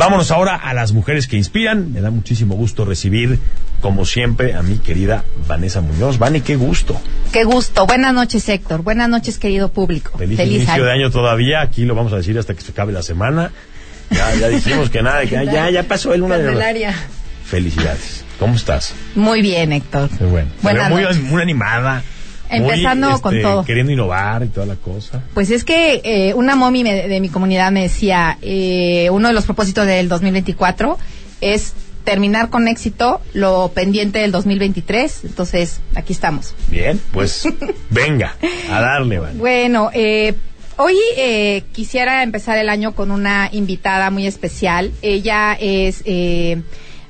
Vámonos ahora a las mujeres que inspiran. Me da muchísimo gusto recibir, como siempre, a mi querida Vanessa Muñoz. Vane, qué gusto. Qué gusto. Buenas noches, Héctor. Buenas noches, querido público. Feliz, inicio de año todavía. Aquí lo vamos a decir hasta que se acabe la semana. Ya, ya dijimos que nada, que ya, ya pasó el una de Felicidades. ¿Cómo estás? Muy bien, Héctor. Qué bueno. muy, muy animada. Empezando con este, todo. Queriendo innovar y toda la cosa. Pues es que eh, una mommy de mi comunidad me decía, eh, uno de los propósitos del 2024 es terminar con éxito lo pendiente del 2023. Entonces, aquí estamos. Bien, pues venga, a darle, vale. Bueno, eh, hoy eh, quisiera empezar el año con una invitada muy especial. Ella es... Eh,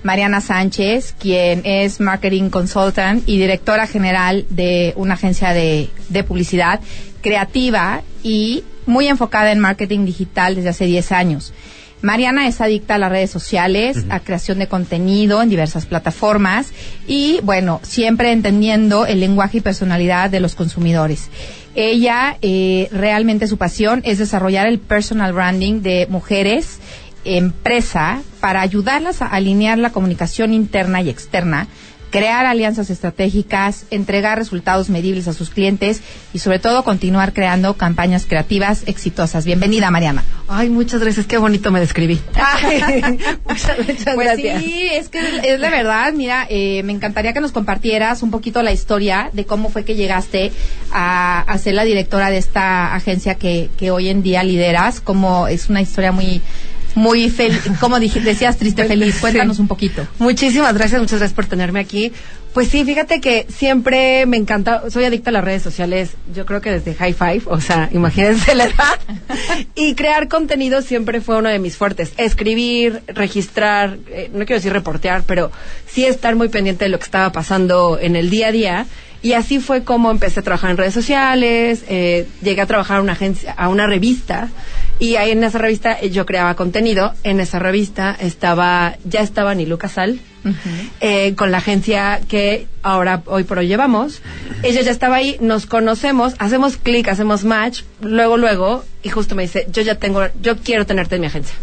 Mariana Sánchez, quien es Marketing Consultant y directora general de una agencia de, publicidad creativa y muy enfocada en marketing digital desde hace 10 años. Mariana es adicta a las redes sociales, a creación de contenido en diversas plataformas y, bueno, siempre entendiendo el lenguaje y personalidad de los consumidores. Ella, eh, realmente su pasión es desarrollar el personal branding de mujeres empresa para ayudarlas a alinear la comunicación interna y externa, crear alianzas estratégicas, entregar resultados medibles a sus clientes y sobre todo continuar creando campañas creativas exitosas. Bienvenida, Mariana. Ay, muchas gracias, qué bonito me describí. muchas, pues Sí, es que es de verdad, mira, eh, me encantaría que nos compartieras un poquito la historia de cómo fue que llegaste a, a ser la directora de esta agencia que, que hoy en día lideras, como es una historia muy muy feliz, como decías, triste, feliz. Cuéntanos un poquito. Muchísimas gracias, muchas gracias por tenerme aquí. Pues sí, fíjate que siempre me encanta, soy adicta a las redes sociales, yo creo que desde High Five, o sea, imagínense la edad. y crear contenido siempre fue uno de mis fuertes. Escribir, registrar, eh, no quiero decir reportear, pero sí estar muy pendiente de lo que estaba pasando en el día a día. Y así fue como empecé a trabajar en redes sociales, eh, llegué a trabajar a una agencia, a una revista y ahí en esa revista eh, yo creaba contenido. En esa revista estaba, ya estaba Nilu Casal, eh, con la agencia que ahora, hoy por hoy llevamos. Ella ya estaba ahí, nos conocemos, hacemos clic, hacemos match, luego, luego, y justo me dice, yo ya tengo, yo quiero tenerte en mi agencia.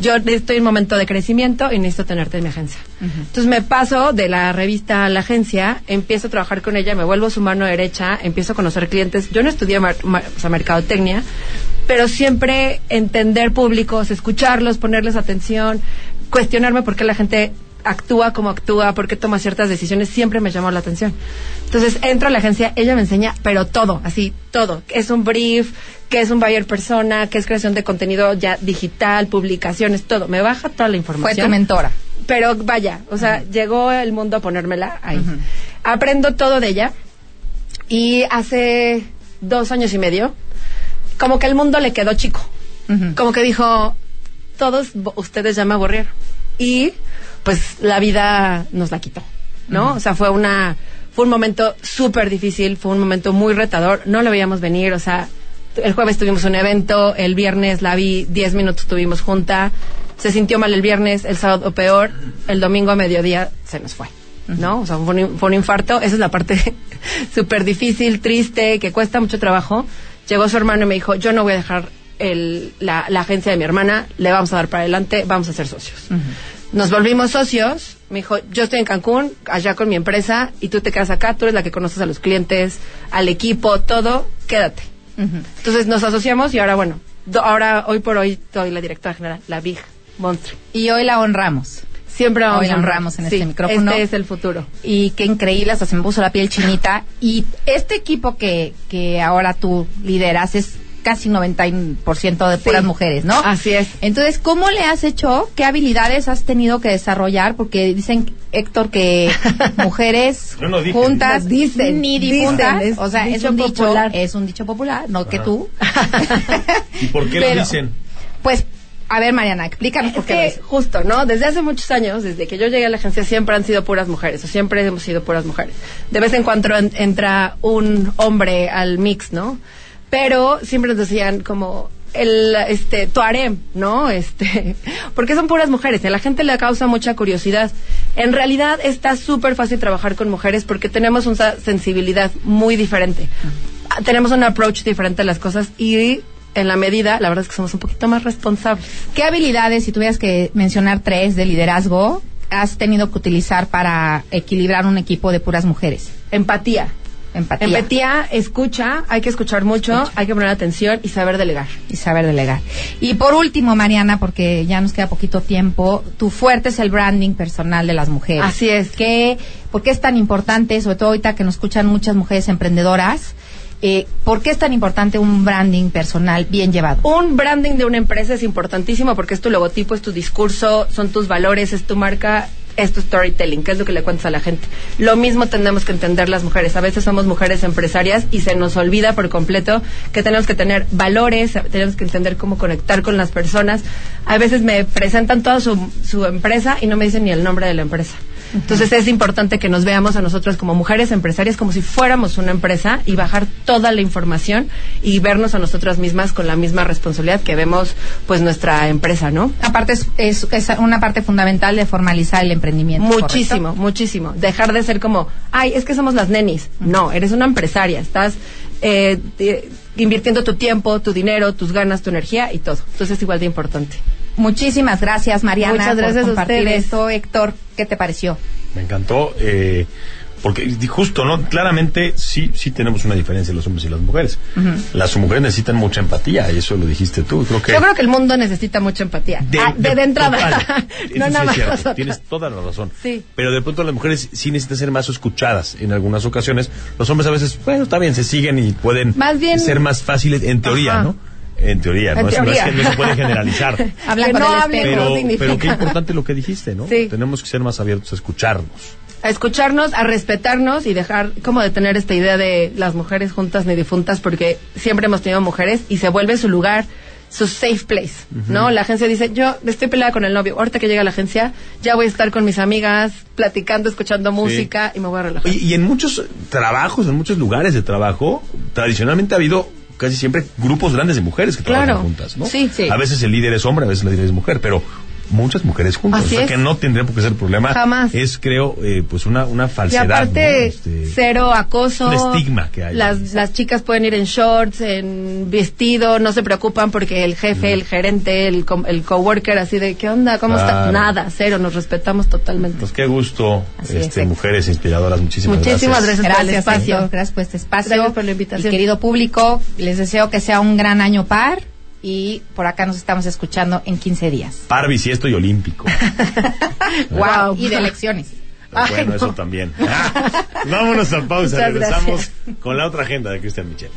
Yo estoy en momento de crecimiento y necesito tenerte en mi agencia. Entonces me paso de la revista a la agencia, empiezo a trabajar con ella, me vuelvo su mano derecha, empiezo a conocer clientes. Yo no estudié mercadotecnia, pero siempre entender públicos, escucharlos, ponerles atención, cuestionarme por qué la gente actúa como actúa, por qué toma ciertas decisiones, siempre me llamó la atención. Entonces entro a la agencia, ella me enseña, pero todo, así, todo. Es un brief, que es un buyer persona, que es creación de contenido ya digital, publicaciones, todo. Me baja toda la información. Fue tu mentora. Pero vaya, o sea, llegó el mundo a ponérmela ahí. Aprendo todo de ella y hace dos años y medio como que el mundo le quedó chico. Como que dijo, todos ustedes ya me aburrieron. Y pues la vida nos la quitó, ¿no? O sea, fue una fue un momento súper difícil, fue un momento muy retador, no lo veíamos venir, o sea, el jueves tuvimos un evento, el viernes la vi, 10 minutos tuvimos junta, se sintió mal el viernes, el sábado peor, el domingo a mediodía se nos fue, ¿no? O sea, fue un, fue un infarto, esa es la parte súper difícil, triste, que cuesta mucho trabajo, Llegó su hermano y me dijo, yo no voy a dejar la, agencia de mi hermana, le vamos a dar para adelante, vamos a ser socios. Nos volvimos socios, me dijo, yo estoy en Cancún, allá con mi empresa, y tú te quedas acá, tú eres la que conoces a los clientes, al equipo, todo, quédate. Entonces nos asociamos y ahora, bueno, ahora, hoy por hoy, soy la directora general, la Big Montre. Y hoy la honramos. Siempre vamos Hoy honramos en este micrófono. Este es el futuro. Y qué increíble, hasta se me puso la piel chinita. Y este equipo que, que ahora tú lideras es casi 90% de puras mujeres, ¿no? Así es. Entonces, ¿cómo le has hecho? ¿Qué habilidades has tenido que desarrollar? Porque dicen, Héctor, que mujeres juntas, dicen, ni difuntas, o sea, es un dicho, es un dicho popular, no que tú. ¿Y por qué lo dicen? Pues a ver, Mariana, explícanos por qué. Es justo, ¿no? Desde hace muchos años, desde que yo llegué a la agencia, siempre han sido puras mujeres, o siempre hemos sido puras mujeres. De vez en cuando entra un hombre al mix, ¿no? Pero siempre nos decían como el este tu ¿no? Este, porque son puras mujeres, a la gente le causa mucha curiosidad. En realidad está súper fácil trabajar con mujeres porque tenemos una sensibilidad muy diferente. Tenemos un approach diferente a las cosas y en la medida, la verdad es que somos un poquito más responsables. ¿Qué habilidades, si tuvieras que mencionar tres de liderazgo, has tenido que utilizar para equilibrar un equipo de puras mujeres? Empatía. Empatía. Empatía, escucha, hay que escuchar mucho, hay que poner atención y saber delegar. Y saber delegar. Y por último, Mariana, porque ya nos queda poquito tiempo, tu fuerte es el branding personal de las mujeres. Así es. ¿Qué, ¿Por qué es tan importante, sobre todo ahorita que nos escuchan muchas mujeres emprendedoras? Eh, ¿Por qué es tan importante un branding personal bien llevado? Un branding de una empresa es importantísimo porque es tu logotipo, es tu discurso, son tus valores, es tu marca es storytelling, que es lo que le cuentas a la gente. Lo mismo tenemos que entender las mujeres. A veces somos mujeres empresarias y se nos olvida por completo que tenemos que tener valores, tenemos que entender cómo conectar con las personas. A veces me presentan toda su, su empresa y no me dicen ni el nombre de la empresa. Entonces es importante que nos veamos a nosotras como mujeres empresarias como si fuéramos una empresa y bajar toda la información y vernos a nosotras mismas con la misma responsabilidad que vemos pues nuestra empresa, ¿no? Aparte es, es, una parte fundamental de formalizar el emprendimiento. Muchísimo, muchísimo. Dejar de ser como, ay, es que somos las nenis. No, eres una empresaria, estás eh, invirtiendo tu tiempo, tu dinero, tus ganas, tu energía y todo. Entonces es igual de importante. Muchísimas gracias, Mariana, Muchas gracias por compartir esto. Héctor, ¿qué te pareció? Me encantó. Eh, porque justo, ¿no? Claramente sí, sí tenemos una diferencia los hombres y las mujeres. Las mujeres necesitan mucha empatía, y eso lo dijiste tú. Creo que Yo creo que el mundo necesita mucha empatía. De, ah, de, entrada. no nada más Tienes toda la razón. Sí. Pero de pronto las mujeres sí necesitan ser más escuchadas en algunas ocasiones. Los hombres a veces, bueno, está bien, se siguen y pueden ser más fáciles en teoría, ¿no? En teoría, no, Es, no, se puede generalizar. pero, pero qué importante lo que dijiste, ¿no? Tenemos que ser más abiertos a escucharnos. A escucharnos, a respetarnos y dejar como de tener esta idea de las mujeres juntas ni difuntas, porque siempre hemos tenido mujeres y se vuelve su lugar su safe place, ¿no? La agencia dice, yo estoy peleada con el novio, ahorita que llega a la agencia, ya voy a estar con mis amigas, platicando, escuchando música y me voy a relajar. y en muchos trabajos, en muchos lugares de trabajo, tradicionalmente ha habido casi siempre grupos grandes de mujeres que trabajan juntas, ¿no? Sí, sí. A veces el líder es hombre, a veces el líder es mujer, pero muchas mujeres juntas. o sea que no tendría por qué ser problema. Jamás. Es, creo, eh, pues una, una falsedad. Y aparte, este, cero acoso. Un estigma que hay. Las, las chicas pueden ir en shorts, en vestido, no se preocupan porque el jefe, el gerente, el, el coworker, así de, ¿qué onda? ¿Cómo está? Nada, cero, nos respetamos totalmente. Pues qué gusto, este, mujeres inspiradoras, muchísimas, muchísimas gracias. Muchísimas gracias, por el espacio. gracias por este espacio. Gracias por la invitación. Y querido público, les deseo que sea un gran año par y por acá nos estamos escuchando en 15 días. Par bisiesto y olímpico. wow, y de elecciones. Bueno, eso también. Vámonos a pausa, regresamos con la otra agenda de Cristian Michel.